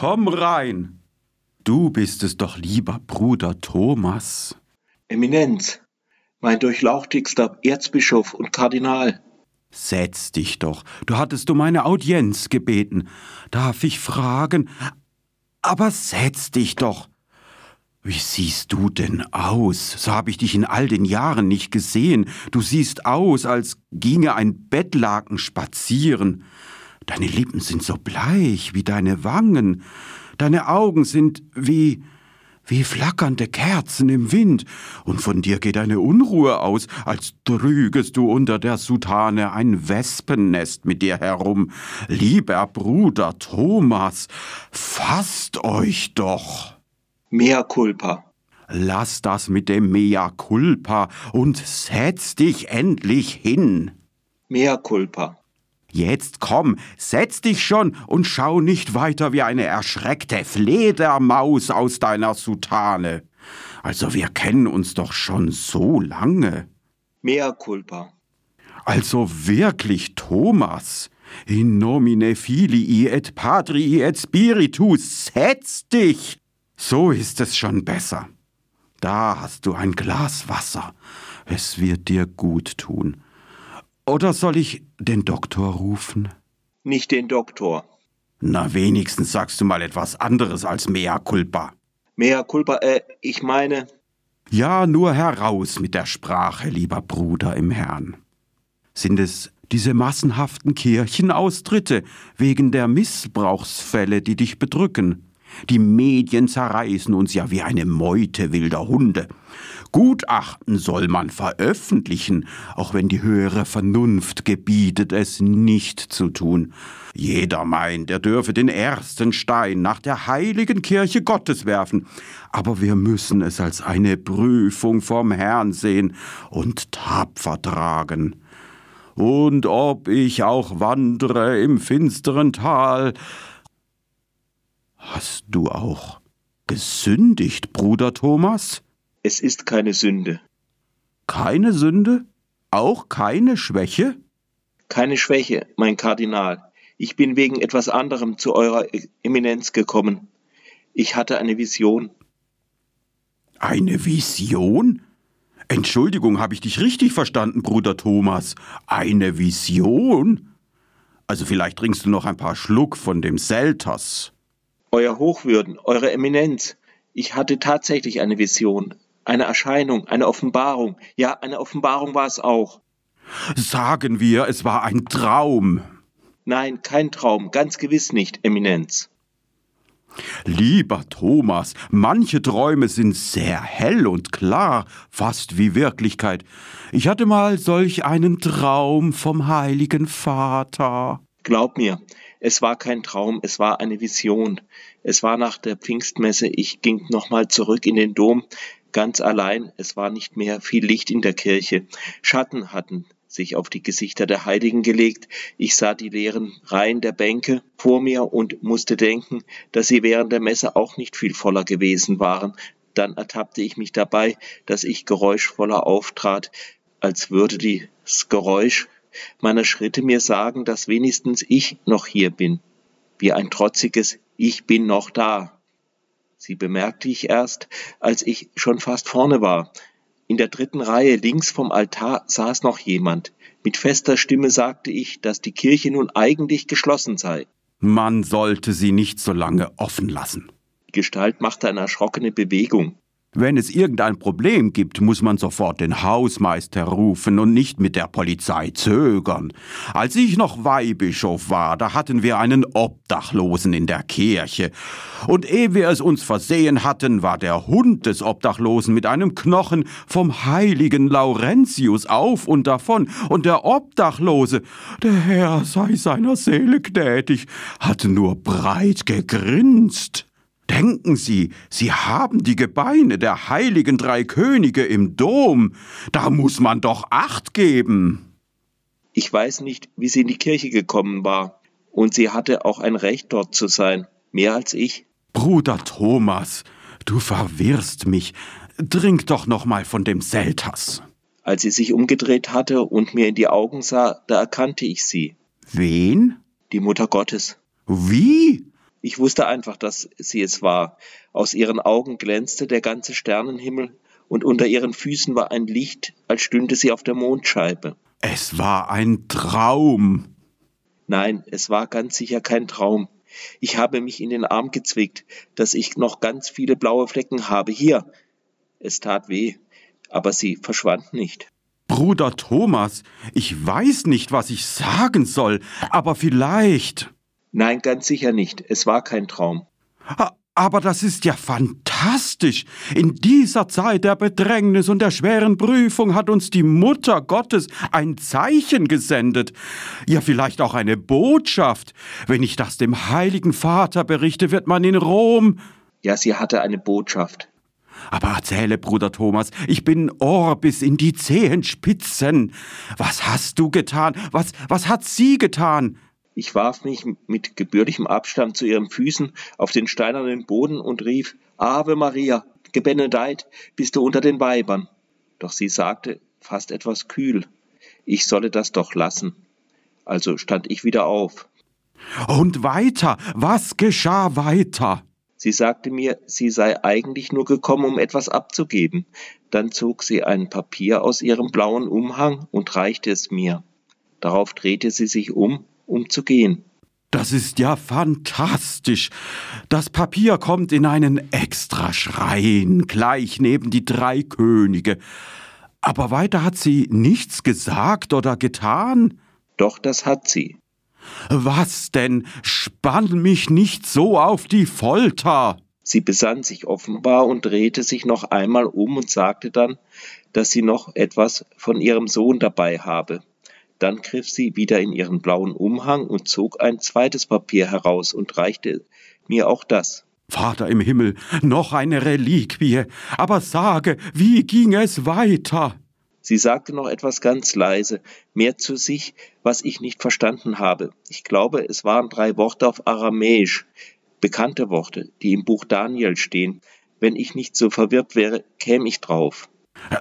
komm rein. Du bist es doch, lieber Bruder Thomas. Eminenz, mein durchlauchtigster Erzbischof und Kardinal. Setz dich doch, du hattest um eine Audienz gebeten. Darf ich fragen? Aber setz dich doch. Wie siehst du denn aus? So habe ich dich in all den Jahren nicht gesehen. Du siehst aus, als ginge ein Bettlaken spazieren. Deine Lippen sind so bleich wie deine Wangen. Deine Augen sind wie wie flackernde Kerzen im Wind, und von dir geht eine Unruhe aus, als trügest du unter der Sutane ein Wespennest mit dir herum. Lieber Bruder Thomas, fasst euch doch. Mea culpa. Lass das mit dem Mea culpa und setz dich endlich hin. Mea culpa. Jetzt komm, setz dich schon und schau nicht weiter wie eine erschreckte Fledermaus aus deiner Sutane. Also wir kennen uns doch schon so lange. Mea culpa. Also wirklich, Thomas. In nomine filii et patrii et spiritus, setz dich! So ist es schon besser. Da hast du ein Glas Wasser. Es wird dir gut tun. Oder soll ich den Doktor rufen? Nicht den Doktor. Na, wenigstens sagst du mal etwas anderes als mea culpa. Mea culpa, äh, ich meine. Ja, nur heraus mit der Sprache, lieber Bruder im Herrn. Sind es diese massenhaften Kirchenaustritte wegen der Missbrauchsfälle, die dich bedrücken? Die Medien zerreißen uns ja wie eine Meute wilder Hunde. Gutachten soll man veröffentlichen, auch wenn die höhere Vernunft gebietet, es nicht zu tun. Jeder meint, er dürfe den ersten Stein nach der heiligen Kirche Gottes werfen, aber wir müssen es als eine Prüfung vom Herrn sehen und tapfer tragen. Und ob ich auch wandere im finsteren Tal, Hast du auch gesündigt, Bruder Thomas? Es ist keine Sünde. Keine Sünde? Auch keine Schwäche? Keine Schwäche, mein Kardinal. Ich bin wegen etwas anderem zu eurer Eminenz gekommen. Ich hatte eine Vision. Eine Vision? Entschuldigung, habe ich dich richtig verstanden, Bruder Thomas? Eine Vision? Also vielleicht trinkst du noch ein paar Schluck von dem Selters. Euer Hochwürden, Eure Eminenz, ich hatte tatsächlich eine Vision, eine Erscheinung, eine Offenbarung. Ja, eine Offenbarung war es auch. Sagen wir, es war ein Traum. Nein, kein Traum, ganz gewiss nicht, Eminenz. Lieber Thomas, manche Träume sind sehr hell und klar, fast wie Wirklichkeit. Ich hatte mal solch einen Traum vom heiligen Vater. Glaub mir, es war kein Traum, es war eine Vision. Es war nach der Pfingstmesse, ich ging nochmal zurück in den Dom, ganz allein, es war nicht mehr viel Licht in der Kirche. Schatten hatten sich auf die Gesichter der Heiligen gelegt. Ich sah die leeren Reihen der Bänke vor mir und musste denken, dass sie während der Messe auch nicht viel voller gewesen waren. Dann ertappte ich mich dabei, dass ich geräuschvoller auftrat, als würde das Geräusch meiner Schritte mir sagen, dass wenigstens ich noch hier bin, wie ein trotziges Ich bin noch da. Sie bemerkte ich erst, als ich schon fast vorne war. In der dritten Reihe links vom Altar saß noch jemand. Mit fester Stimme sagte ich, dass die Kirche nun eigentlich geschlossen sei. Man sollte sie nicht so lange offen lassen. Die Gestalt machte eine erschrockene Bewegung. Wenn es irgendein Problem gibt, muss man sofort den Hausmeister rufen und nicht mit der Polizei zögern. Als ich noch Weihbischof war, da hatten wir einen Obdachlosen in der Kirche. Und ehe wir es uns versehen hatten, war der Hund des Obdachlosen mit einem Knochen vom heiligen Laurentius auf und davon, und der Obdachlose, der Herr sei seiner Seele gnädig, hat nur breit gegrinst. Denken Sie, Sie haben die Gebeine der heiligen drei Könige im Dom. Da muss man doch Acht geben. Ich weiß nicht, wie sie in die Kirche gekommen war. Und sie hatte auch ein Recht, dort zu sein. Mehr als ich. Bruder Thomas, du verwirrst mich. Trink doch noch mal von dem Selters. Als sie sich umgedreht hatte und mir in die Augen sah, da erkannte ich sie. Wen? Die Mutter Gottes. Wie? Ich wusste einfach, dass sie es war. Aus ihren Augen glänzte der ganze Sternenhimmel und unter ihren Füßen war ein Licht, als stünde sie auf der Mondscheibe. Es war ein Traum. Nein, es war ganz sicher kein Traum. Ich habe mich in den Arm gezwickt, dass ich noch ganz viele blaue Flecken habe. Hier. Es tat weh, aber sie verschwand nicht. Bruder Thomas, ich weiß nicht, was ich sagen soll, aber vielleicht. Nein, ganz sicher nicht. Es war kein Traum. Aber das ist ja fantastisch. In dieser Zeit der Bedrängnis und der schweren Prüfung hat uns die Mutter Gottes ein Zeichen gesendet. Ja, vielleicht auch eine Botschaft. Wenn ich das dem Heiligen Vater berichte, wird man in Rom. Ja, sie hatte eine Botschaft. Aber erzähle, Bruder Thomas, ich bin Ohr bis in die Zehenspitzen. Was hast du getan? Was, was hat sie getan? Ich warf mich mit gebührlichem Abstand zu ihren Füßen auf den steinernen Boden und rief, Ave Maria, gebenedeit bist du unter den Weibern. Doch sie sagte, fast etwas kühl, ich solle das doch lassen. Also stand ich wieder auf. Und weiter, was geschah weiter? Sie sagte mir, sie sei eigentlich nur gekommen, um etwas abzugeben. Dann zog sie ein Papier aus ihrem blauen Umhang und reichte es mir. Darauf drehte sie sich um um zu gehen. Das ist ja fantastisch. Das Papier kommt in einen Extraschrein, gleich neben die drei Könige. Aber weiter hat sie nichts gesagt oder getan? Doch, das hat sie. Was denn? Spann mich nicht so auf die Folter. Sie besann sich offenbar und drehte sich noch einmal um und sagte dann, dass sie noch etwas von ihrem Sohn dabei habe. Dann griff sie wieder in ihren blauen Umhang und zog ein zweites Papier heraus und reichte mir auch das. Vater im Himmel, noch eine Reliquie, aber sage, wie ging es weiter? Sie sagte noch etwas ganz leise, mehr zu sich, was ich nicht verstanden habe. Ich glaube, es waren drei Worte auf Aramäisch, bekannte Worte, die im Buch Daniel stehen. Wenn ich nicht so verwirrt wäre, käme ich drauf.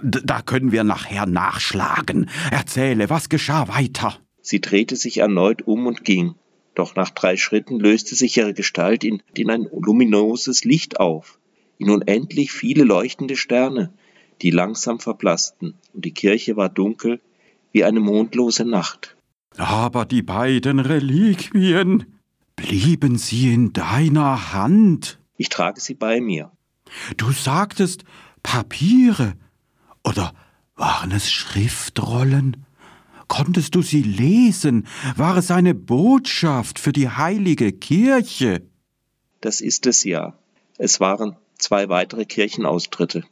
Da können wir nachher nachschlagen. Erzähle, was geschah weiter? Sie drehte sich erneut um und ging. Doch nach drei Schritten löste sich ihre Gestalt in, in ein luminoses Licht auf, in unendlich viele leuchtende Sterne, die langsam verblassten, und die Kirche war dunkel wie eine mondlose Nacht. Aber die beiden Reliquien, blieben sie in deiner Hand? Ich trage sie bei mir. Du sagtest Papiere, oder waren es Schriftrollen? Konntest du sie lesen? War es eine Botschaft für die heilige Kirche? Das ist es ja. Es waren zwei weitere Kirchenaustritte.